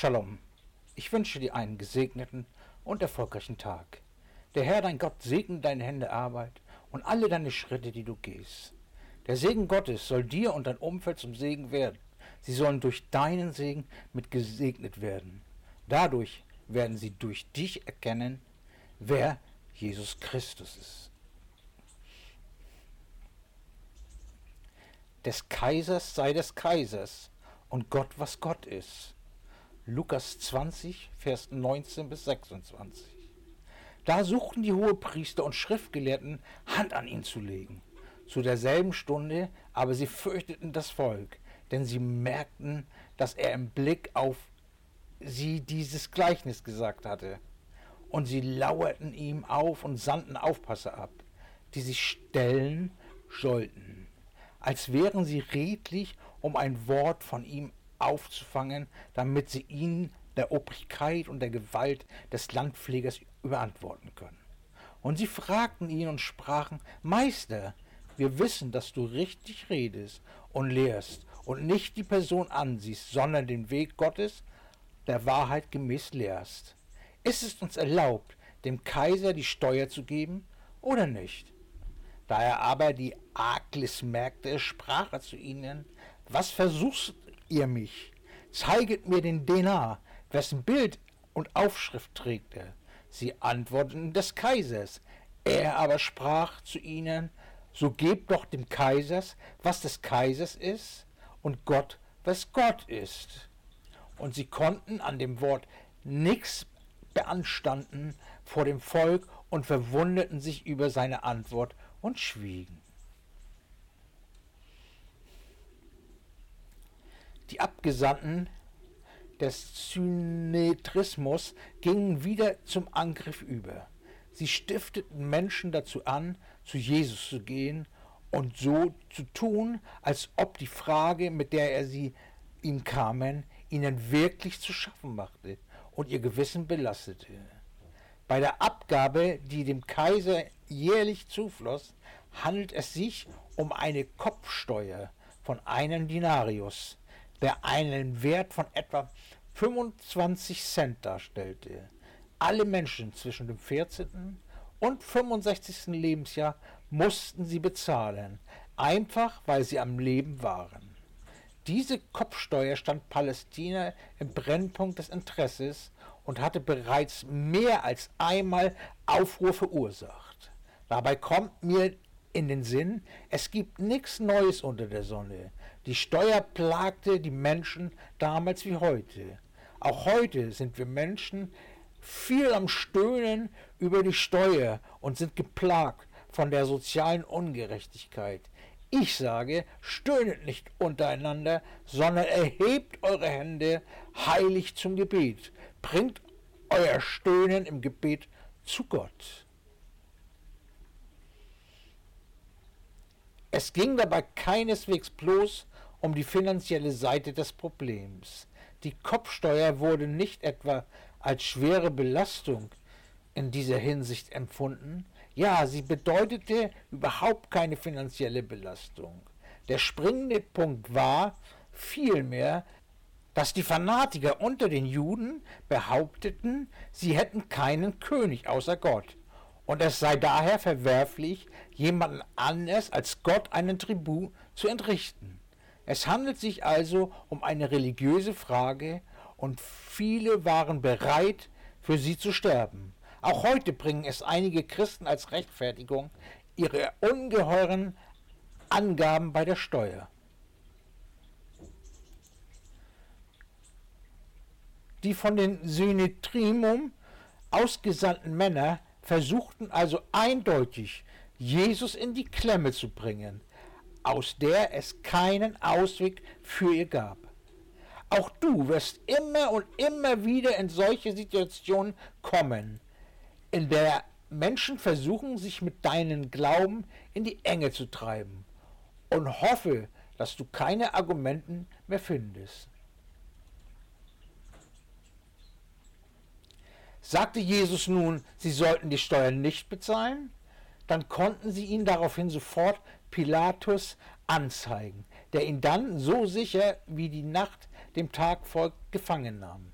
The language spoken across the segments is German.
Shalom. Ich wünsche dir einen gesegneten und erfolgreichen Tag. Der Herr, dein Gott, segne deine Hände Arbeit und alle deine Schritte, die du gehst. Der Segen Gottes soll dir und dein Umfeld zum Segen werden. Sie sollen durch deinen Segen mit gesegnet werden. Dadurch werden sie durch dich erkennen, wer Jesus Christus ist. Des Kaisers sei des Kaisers und Gott, was Gott ist. Lukas 20, Vers 19 bis 26. Da suchten die Hohepriester und Schriftgelehrten Hand an ihn zu legen. Zu derselben Stunde aber sie fürchteten das Volk, denn sie merkten, dass er im Blick auf sie dieses Gleichnis gesagt hatte. Und sie lauerten ihm auf und sandten Aufpasser ab, die sich stellen sollten, als wären sie redlich, um ein Wort von ihm aufzufangen, damit sie ihn der Obrigkeit und der Gewalt des Landpflegers überantworten können. Und sie fragten ihn und sprachen, Meister, wir wissen, dass du richtig redest und lehrst und nicht die Person ansiehst, sondern den Weg Gottes der Wahrheit gemäß lehrst. Ist es uns erlaubt, dem Kaiser die Steuer zu geben oder nicht? Da er aber die Arglis merkte, sprach er zu ihnen, was versuchst ihr mich? Zeiget mir den Denar, wessen Bild und Aufschrift trägt er. Sie antworteten des Kaisers. Er aber sprach zu ihnen, so gebt doch dem Kaisers, was des Kaisers ist, und Gott, was Gott ist. Und sie konnten an dem Wort nichts beanstanden vor dem Volk und verwunderten sich über seine Antwort und schwiegen. Die Abgesandten des Synetrismus gingen wieder zum Angriff über. Sie stifteten Menschen dazu an, zu Jesus zu gehen und so zu tun, als ob die Frage, mit der er sie ihm kamen, ihnen wirklich zu schaffen machte und ihr Gewissen belastete. Bei der Abgabe, die dem Kaiser jährlich zufloss, handelt es sich um eine Kopfsteuer von einem Dinarius, der einen Wert von etwa 25 Cent darstellte. Alle Menschen zwischen dem 14. und 65. Lebensjahr mussten sie bezahlen, einfach weil sie am Leben waren. Diese Kopfsteuer stand Palästina im Brennpunkt des Interesses und hatte bereits mehr als einmal Aufruhr verursacht. Dabei kommt mir in den Sinn, es gibt nichts Neues unter der Sonne. Die Steuer plagte die Menschen damals wie heute. Auch heute sind wir Menschen viel am Stöhnen über die Steuer und sind geplagt von der sozialen Ungerechtigkeit. Ich sage, stöhnet nicht untereinander, sondern erhebt eure Hände heilig zum Gebet. Bringt euer Stöhnen im Gebet zu Gott. Es ging dabei keineswegs bloß um die finanzielle Seite des Problems. Die Kopfsteuer wurde nicht etwa als schwere Belastung in dieser Hinsicht empfunden. Ja, sie bedeutete überhaupt keine finanzielle Belastung. Der springende Punkt war vielmehr, dass die Fanatiker unter den Juden behaupteten, sie hätten keinen König außer Gott. Und es sei daher verwerflich, jemanden anders als Gott einen Tribut zu entrichten. Es handelt sich also um eine religiöse Frage und viele waren bereit, für sie zu sterben. Auch heute bringen es einige Christen als Rechtfertigung ihre ungeheuren Angaben bei der Steuer. Die von den Synetrimum ausgesandten Männer versuchten also eindeutig, Jesus in die Klemme zu bringen, aus der es keinen Ausweg für ihr gab. Auch du wirst immer und immer wieder in solche Situationen kommen, in der Menschen versuchen, sich mit deinem Glauben in die Enge zu treiben und hoffe, dass du keine Argumenten mehr findest. Sagte Jesus nun, sie sollten die Steuern nicht bezahlen? Dann konnten sie ihn daraufhin sofort Pilatus anzeigen, der ihn dann so sicher wie die Nacht dem Tag folgt gefangen nahm.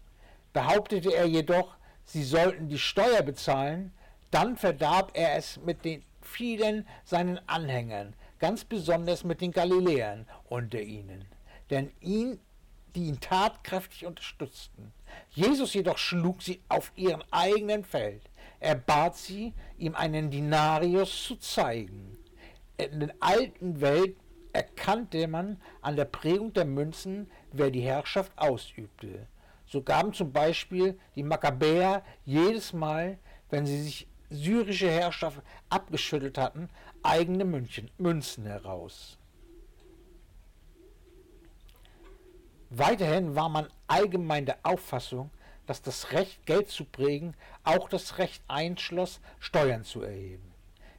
Behauptete er jedoch, sie sollten die Steuer bezahlen, dann verdarb er es mit den vielen seinen Anhängern, ganz besonders mit den Galiläern unter ihnen, denn ihn, die ihn tatkräftig unterstützten. Jesus jedoch schlug sie auf ihrem eigenen Feld. Er bat sie, ihm einen Dinarius zu zeigen. In der alten Welt erkannte man an der Prägung der Münzen, wer die Herrschaft ausübte. So gaben zum Beispiel die Makkabäer jedes Mal, wenn sie sich syrische Herrschaft abgeschüttelt hatten, eigene München, Münzen heraus. Weiterhin war man allgemein der Auffassung, dass das Recht, Geld zu prägen, auch das Recht einschloss, Steuern zu erheben.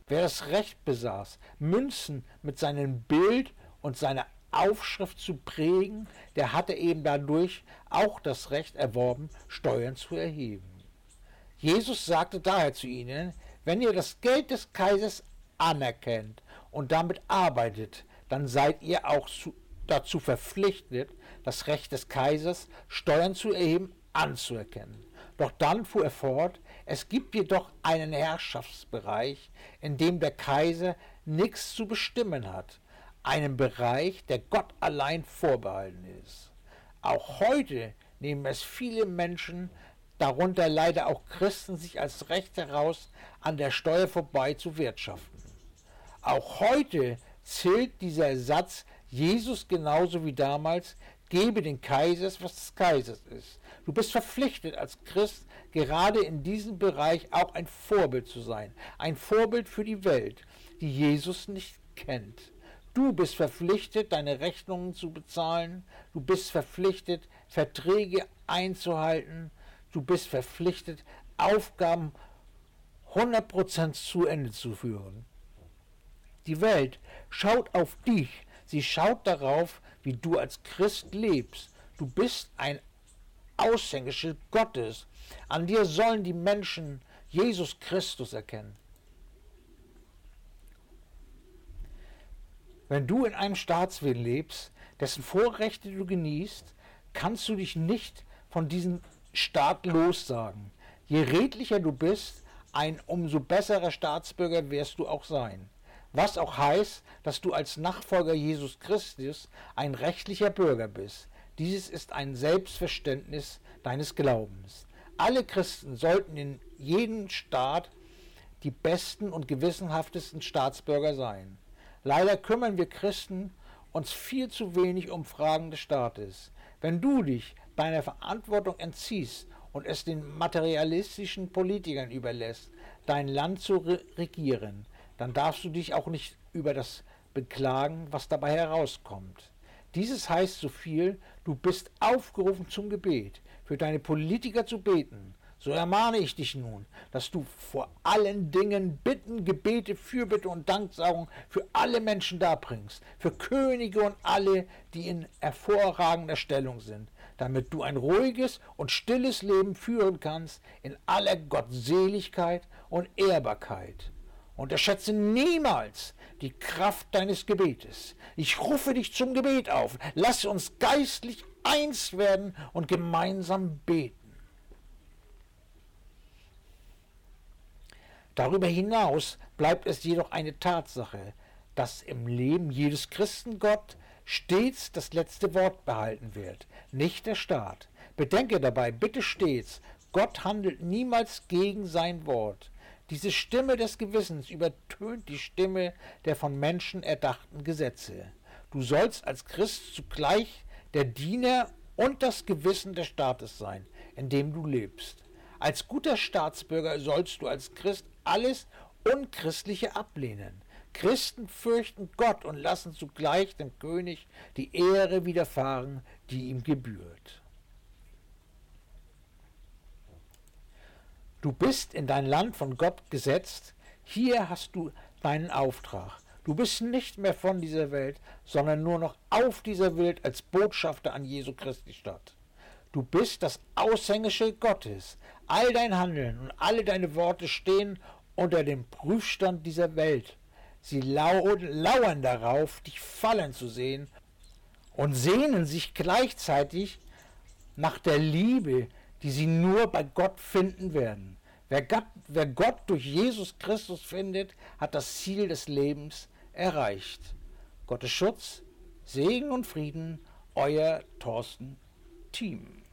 Wer das Recht besaß, Münzen mit seinem Bild und seiner Aufschrift zu prägen, der hatte eben dadurch auch das Recht erworben, Steuern zu erheben. Jesus sagte daher zu ihnen, wenn ihr das Geld des Kaisers anerkennt und damit arbeitet, dann seid ihr auch zu, dazu verpflichtet, das Recht des Kaisers, Steuern zu erheben, anzuerkennen. Doch dann fuhr er fort, es gibt jedoch einen Herrschaftsbereich, in dem der Kaiser nichts zu bestimmen hat, einen Bereich, der Gott allein vorbehalten ist. Auch heute nehmen es viele Menschen, darunter leider auch Christen, sich als Recht heraus, an der Steuer vorbei zu wirtschaften. Auch heute zählt dieser Satz Jesus genauso wie damals, gebe den Kaisers, was des Kaisers ist. Du bist verpflichtet als Christ, gerade in diesem Bereich auch ein Vorbild zu sein. Ein Vorbild für die Welt, die Jesus nicht kennt. Du bist verpflichtet, deine Rechnungen zu bezahlen. Du bist verpflichtet, Verträge einzuhalten. Du bist verpflichtet, Aufgaben 100% zu Ende zu führen. Die Welt schaut auf dich. Sie schaut darauf, wie du als Christ lebst. Du bist ein Aushängeschild Gottes. An dir sollen die Menschen Jesus Christus erkennen. Wenn du in einem Staatswillen lebst, dessen Vorrechte du genießt, kannst du dich nicht von diesem Staat lossagen. Je redlicher du bist, ein umso besserer Staatsbürger wirst du auch sein. Was auch heißt, dass du als Nachfolger Jesus Christus ein rechtlicher Bürger bist. Dieses ist ein Selbstverständnis deines Glaubens. Alle Christen sollten in jedem Staat die besten und gewissenhaftesten Staatsbürger sein. Leider kümmern wir Christen uns viel zu wenig um Fragen des Staates. Wenn du dich deiner Verantwortung entziehst und es den materialistischen Politikern überlässt, dein Land zu re regieren, dann darfst du dich auch nicht über das beklagen, was dabei herauskommt. Dieses heißt so viel, du bist aufgerufen zum Gebet, für deine Politiker zu beten, so ermahne ich dich nun, dass du vor allen Dingen Bitten, Gebete, Fürbitte und Danksagung für alle Menschen darbringst, für Könige und alle, die in hervorragender Stellung sind, damit du ein ruhiges und stilles Leben führen kannst in aller Gottseligkeit und Ehrbarkeit. Unterschätze niemals die Kraft deines Gebetes. Ich rufe dich zum Gebet auf. Lass uns geistlich eins werden und gemeinsam beten. Darüber hinaus bleibt es jedoch eine Tatsache, dass im Leben jedes Christengott stets das letzte Wort behalten wird, nicht der Staat. Bedenke dabei bitte stets, Gott handelt niemals gegen sein Wort. Diese Stimme des Gewissens übertönt die Stimme der von Menschen erdachten Gesetze. Du sollst als Christ zugleich der Diener und das Gewissen des Staates sein, in dem du lebst. Als guter Staatsbürger sollst du als Christ alles Unchristliche ablehnen. Christen fürchten Gott und lassen zugleich dem König die Ehre widerfahren, die ihm gebührt. Du bist in dein Land von Gott gesetzt, hier hast du deinen Auftrag. Du bist nicht mehr von dieser Welt, sondern nur noch auf dieser Welt als Botschafter an Jesu Christi Stadt. Du bist das Aushängeschild Gottes. All dein Handeln und alle deine Worte stehen unter dem Prüfstand dieser Welt. Sie lauern darauf, dich fallen zu sehen und sehnen sich gleichzeitig nach der Liebe, die sie nur bei Gott finden werden. Wer Gott, wer Gott durch Jesus Christus findet, hat das Ziel des Lebens erreicht. Gottes Schutz, Segen und Frieden, euer Thorsten Team.